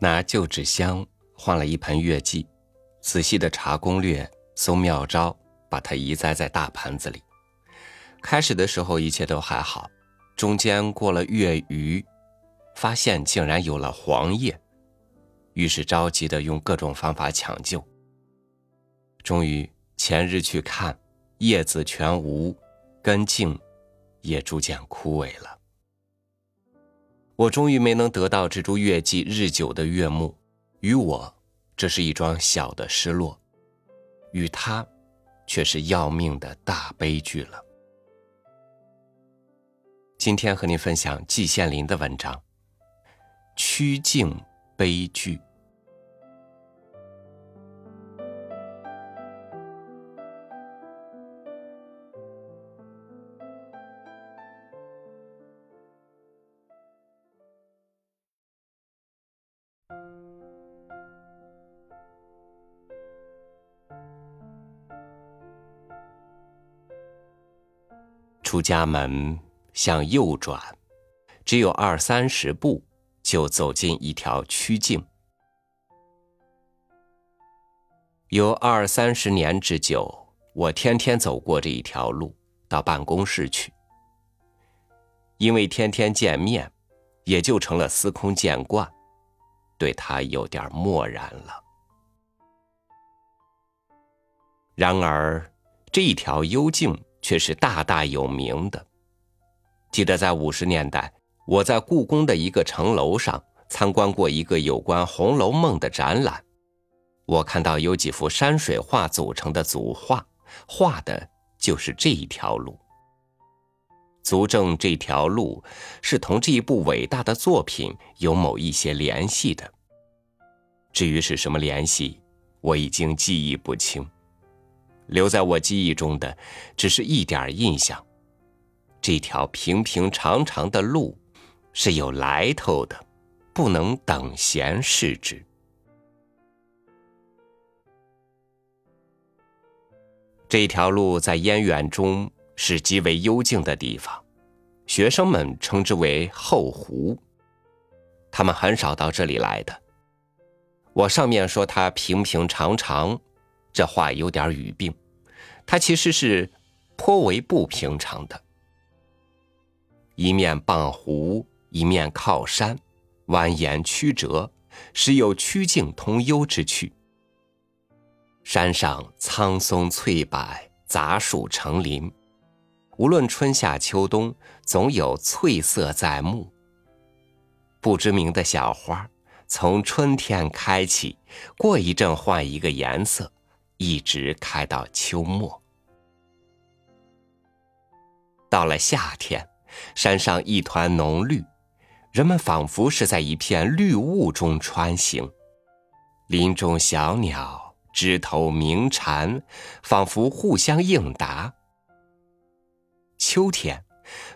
拿旧纸箱换了一盆月季，仔细的查攻略、搜妙招，把它移栽在大盆子里。开始的时候一切都还好，中间过了月余，发现竟然有了黄叶，于是着急的用各种方法抢救。终于前日去看，叶子全无，根茎也逐渐枯萎了。我终于没能得到这株月季日久的悦目，与我，这是一桩小的失落；与他，却是要命的大悲剧了。今天和您分享季羡林的文章《曲径悲剧》。出家门向右转，只有二三十步，就走进一条曲径。有二三十年之久，我天天走过这一条路到办公室去。因为天天见面，也就成了司空见惯，对他有点漠然了。然而这一条幽径。却是大大有名的。记得在五十年代，我在故宫的一个城楼上参观过一个有关《红楼梦》的展览，我看到有几幅山水画组成的组画，画的就是这一条路，足证这条路是同这一部伟大的作品有某一些联系的。至于是什么联系，我已经记忆不清。留在我记忆中的，只是一点印象。这条平平长长的路，是有来头的，不能等闲视之。这条路在燕园中是极为幽静的地方，学生们称之为后湖。他们很少到这里来的。我上面说它平平长长。这话有点语病，它其实是颇为不平常的。一面傍湖，一面靠山，蜿蜒曲折，时有曲径通幽之趣。山上苍松翠柏，杂树成林，无论春夏秋冬，总有翠色在目。不知名的小花，从春天开起，过一阵换一个颜色。一直开到秋末，到了夏天，山上一团浓绿，人们仿佛是在一片绿雾中穿行。林中小鸟、枝头鸣蝉，仿佛互相应答。秋天，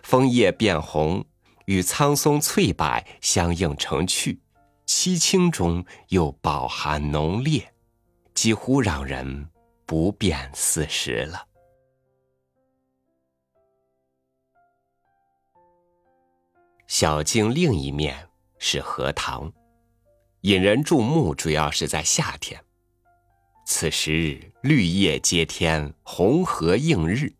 枫叶变红，与苍松翠柏相映成趣，凄清中又饱含浓烈。几乎让人不辨四时了。小径另一面是荷塘，引人注目，主要是在夏天。此时绿叶接天，红荷映日，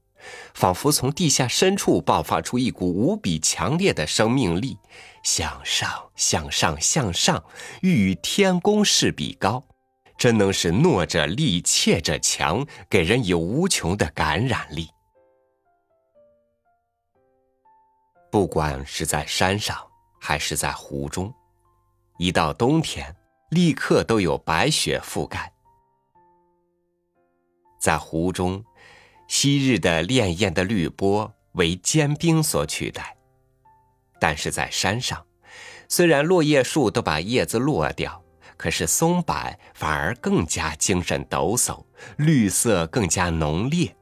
仿佛从地下深处爆发出一股无比强烈的生命力，向上，向上，向上，欲与天公试比高。真能使懦者力，怯者强，给人以无穷的感染力。不管是在山上，还是在湖中，一到冬天，立刻都有白雪覆盖。在湖中，昔日的潋滟的绿波为坚冰所取代；但是在山上，虽然落叶树都把叶子落掉。可是松柏反而更加精神抖擞，绿色更加浓烈，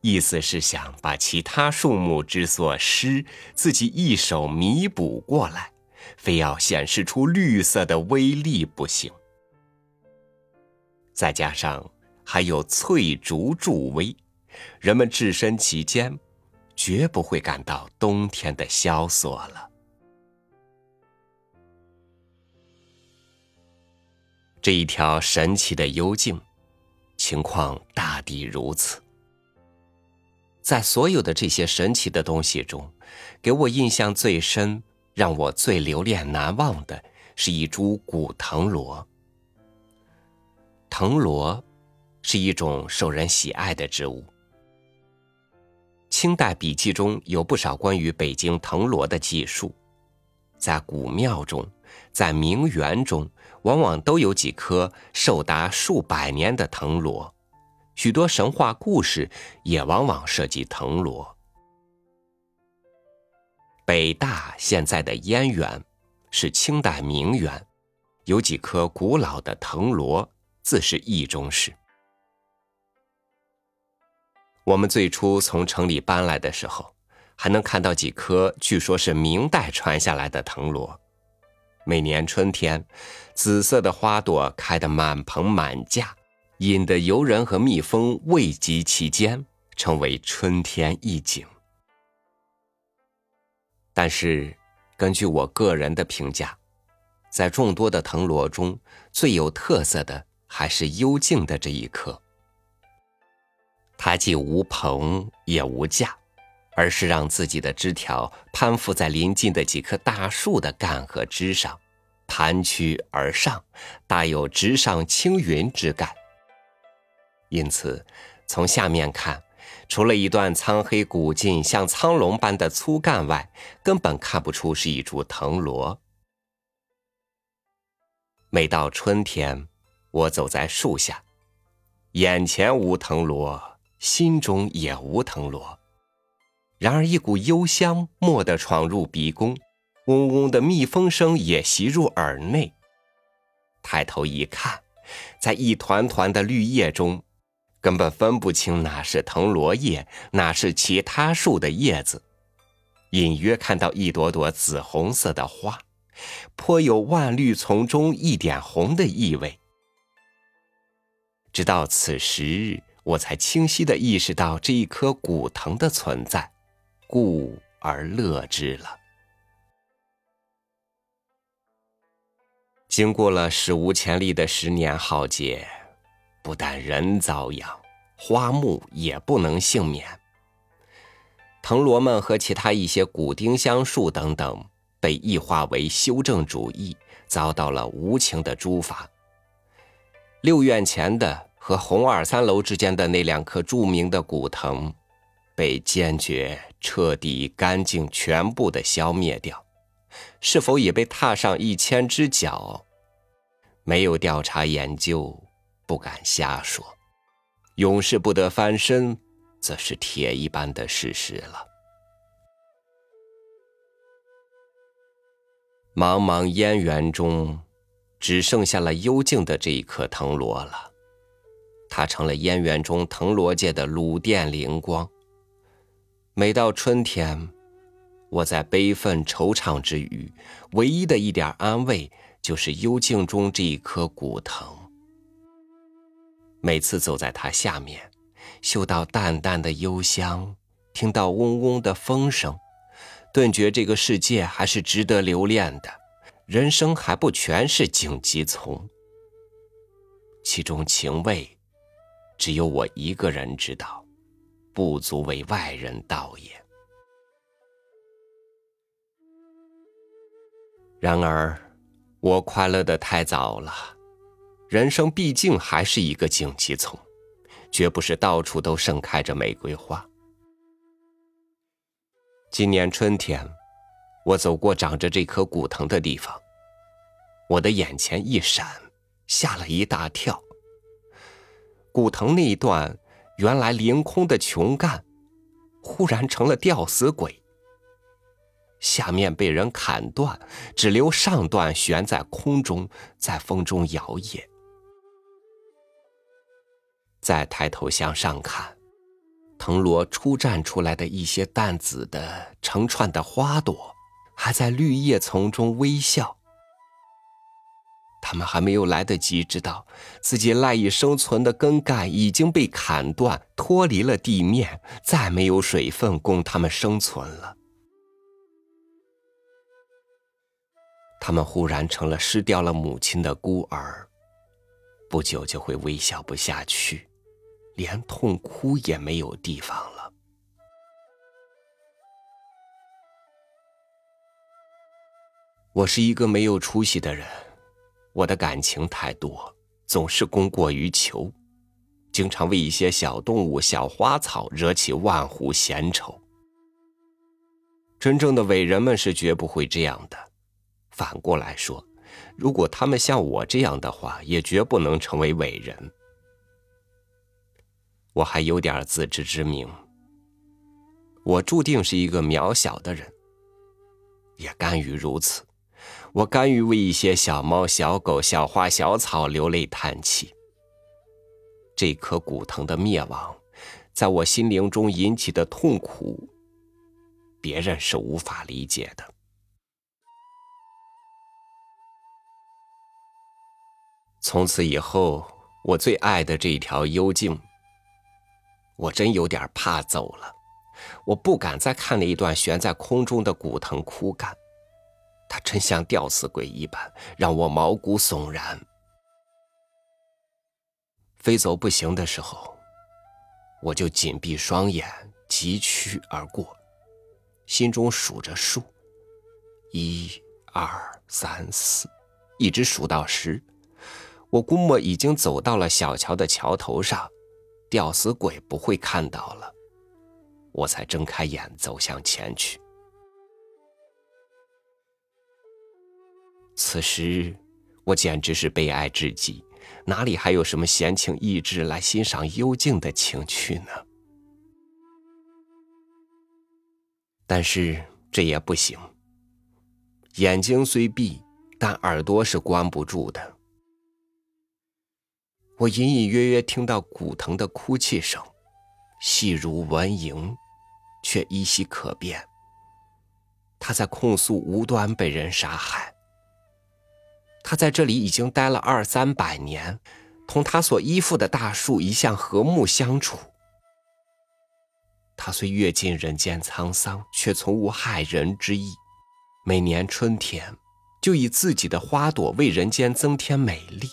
意思是想把其他树木之所失，自己一手弥补过来，非要显示出绿色的威力不行。再加上还有翠竹助威，人们置身其间，绝不会感到冬天的萧索了。这一条神奇的幽径，情况大抵如此。在所有的这些神奇的东西中，给我印象最深、让我最留恋难忘的是一株古藤萝。藤萝是一种受人喜爱的植物。清代笔记中有不少关于北京藤萝的记述，在古庙中，在名园中，往往都有几棵寿达数百年的藤萝。许多神话故事也往往涉及藤萝。北大现在的燕园是清代名园，有几棵古老的藤萝，自是意中事。我们最初从城里搬来的时候，还能看到几棵据说是明代传下来的藤萝。每年春天，紫色的花朵开得满棚满架。引得游人和蜜蜂未及其间，成为春天一景。但是，根据我个人的评价，在众多的藤萝中，最有特色的还是幽静的这一棵。它既无棚也无架，而是让自己的枝条攀附在临近的几棵大树的干和枝上，盘曲而上，大有直上青云之感。因此，从下面看，除了一段苍黑古劲、像苍龙般的粗干外，根本看不出是一株藤萝。每到春天，我走在树下，眼前无藤萝，心中也无藤萝。然而，一股幽香蓦地闯入鼻宫，嗡嗡的蜜蜂声也袭入耳内。抬头一看，在一团团的绿叶中。根本分不清哪是藤萝叶，哪是其他树的叶子，隐约看到一朵朵紫红色的花，颇有万绿丛中一点红的意味。直到此时，我才清晰地意识到这一棵古藤的存在，故而乐之了。经过了史无前例的十年浩劫。不但人遭殃，花木也不能幸免。藤萝们和其他一些古丁香树等等，被异化为修正主义，遭到了无情的诛伐。六院前的和红二三楼之间的那两棵著名的古藤，被坚决、彻底、干净、全部的消灭掉。是否也被踏上一千只脚？没有调查研究。不敢瞎说，永世不得翻身，则是铁一般的事实了。茫茫烟园中，只剩下了幽静的这一颗藤萝了。它成了烟园中藤萝界的鲁殿灵光。每到春天，我在悲愤惆怅之余，唯一的一点安慰，就是幽静中这一颗古藤。每次走在它下面，嗅到淡淡的幽香，听到嗡嗡的风声，顿觉这个世界还是值得留恋的，人生还不全是荆棘丛。其中情味，只有我一个人知道，不足为外人道也。然而，我快乐的太早了。人生毕竟还是一个荆棘丛，绝不是到处都盛开着玫瑰花。今年春天，我走过长着这棵古藤的地方，我的眼前一闪，吓了一大跳。古藤那一段原来凌空的琼干，忽然成了吊死鬼，下面被人砍断，只留上段悬在空中，在风中摇曳。再抬头向上看，藤萝初绽出来的一些淡紫的成串的花朵，还在绿叶丛中微笑。他们还没有来得及知道自己赖以生存的根干已经被砍断，脱离了地面，再没有水分供他们生存了。他们忽然成了失掉了母亲的孤儿。不久就会微笑不下去，连痛哭也没有地方了。我是一个没有出息的人，我的感情太多，总是供过于求，经常为一些小动物、小花草惹起万户闲愁。真正的伟人们是绝不会这样的。反过来说，如果他们像我这样的话，也绝不能成为伟人。我还有点自知之明，我注定是一个渺小的人，也甘于如此。我甘于为一些小猫、小狗、小花、小草流泪叹气。这棵古藤的灭亡，在我心灵中引起的痛苦，别人是无法理解的。从此以后，我最爱的这条幽径，我真有点怕走了。我不敢再看那一段悬在空中的古藤枯干。他真像吊死鬼一般，让我毛骨悚然。非走不行的时候，我就紧闭双眼，疾趋而过，心中数着数：一、二、三、四，一直数到十。我估摸已经走到了小桥的桥头上，吊死鬼不会看到了，我才睁开眼走向前去。此时，我简直是悲哀至极，哪里还有什么闲情逸致来欣赏幽静的情趣呢？但是这也不行。眼睛虽闭，但耳朵是关不住的。我隐隐约约听到古藤的哭泣声，细如蚊蝇，却依稀可辨。他在控诉无端被人杀害。他在这里已经待了二三百年，同他所依附的大树一向和睦相处。他虽阅尽人间沧桑，却从无害人之意。每年春天，就以自己的花朵为人间增添美丽。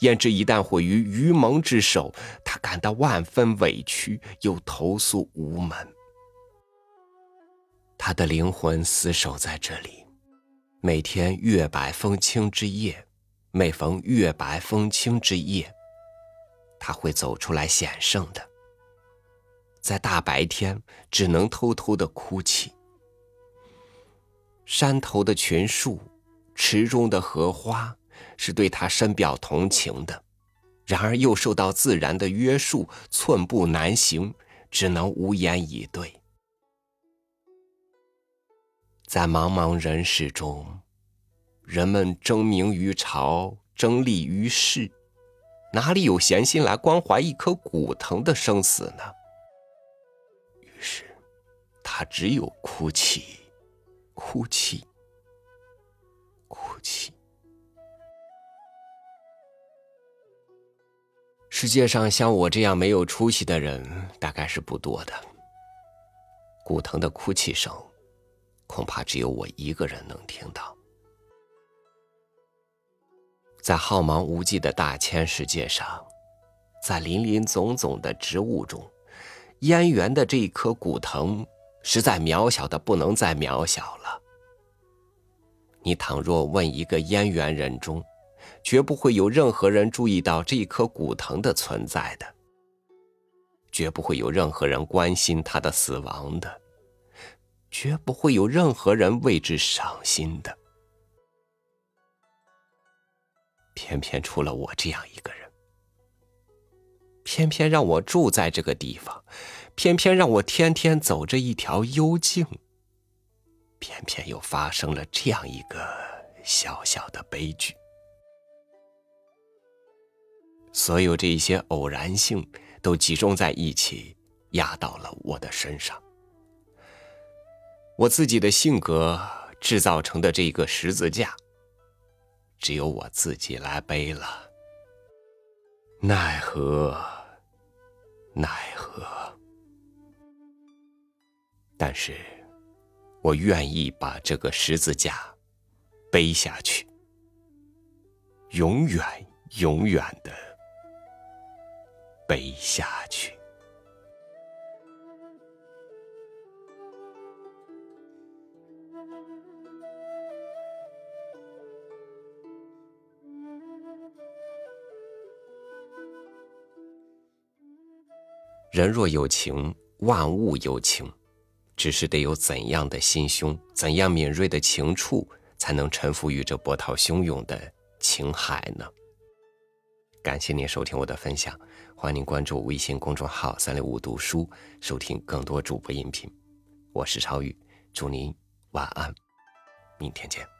焉知一旦毁于愚蒙之手，他感到万分委屈，又投诉无门。他的灵魂死守在这里。每天月白风清之夜，每逢月白风清之夜，他会走出来显圣的。在大白天，只能偷偷的哭泣。山头的群树，池中的荷花，是对他深表同情的，然而又受到自然的约束，寸步难行，只能无言以对。在茫茫人世中，人们争名于朝，争利于世，哪里有闲心来关怀一棵古藤的生死呢？于是，他只有哭泣，哭泣，哭泣。世界上像我这样没有出息的人，大概是不多的。古藤的哭泣声。恐怕只有我一个人能听到。在浩茫无际的大千世界上，在林林总总的植物中，燕园的这一棵古藤，实在渺小的不能再渺小了。你倘若问一个燕园人中，绝不会有任何人注意到这一棵古藤的存在的，绝不会有任何人关心它的死亡的。绝不会有任何人为之伤心的，偏偏出了我这样一个人，偏偏让我住在这个地方，偏偏让我天天走着一条幽径，偏偏又发生了这样一个小小的悲剧。所有这些偶然性都集中在一起，压到了我的身上。我自己的性格制造成的这个十字架，只有我自己来背了。奈何，奈何！但是，我愿意把这个十字架背下去，永远永远的背下去。人若有情，万物有情，只是得有怎样的心胸，怎样敏锐的情触，才能臣服于这波涛汹涌的情海呢？感谢您收听我的分享，欢迎您关注微信公众号“三六五读书”，收听更多主播音频。我是超宇，祝您晚安，明天见。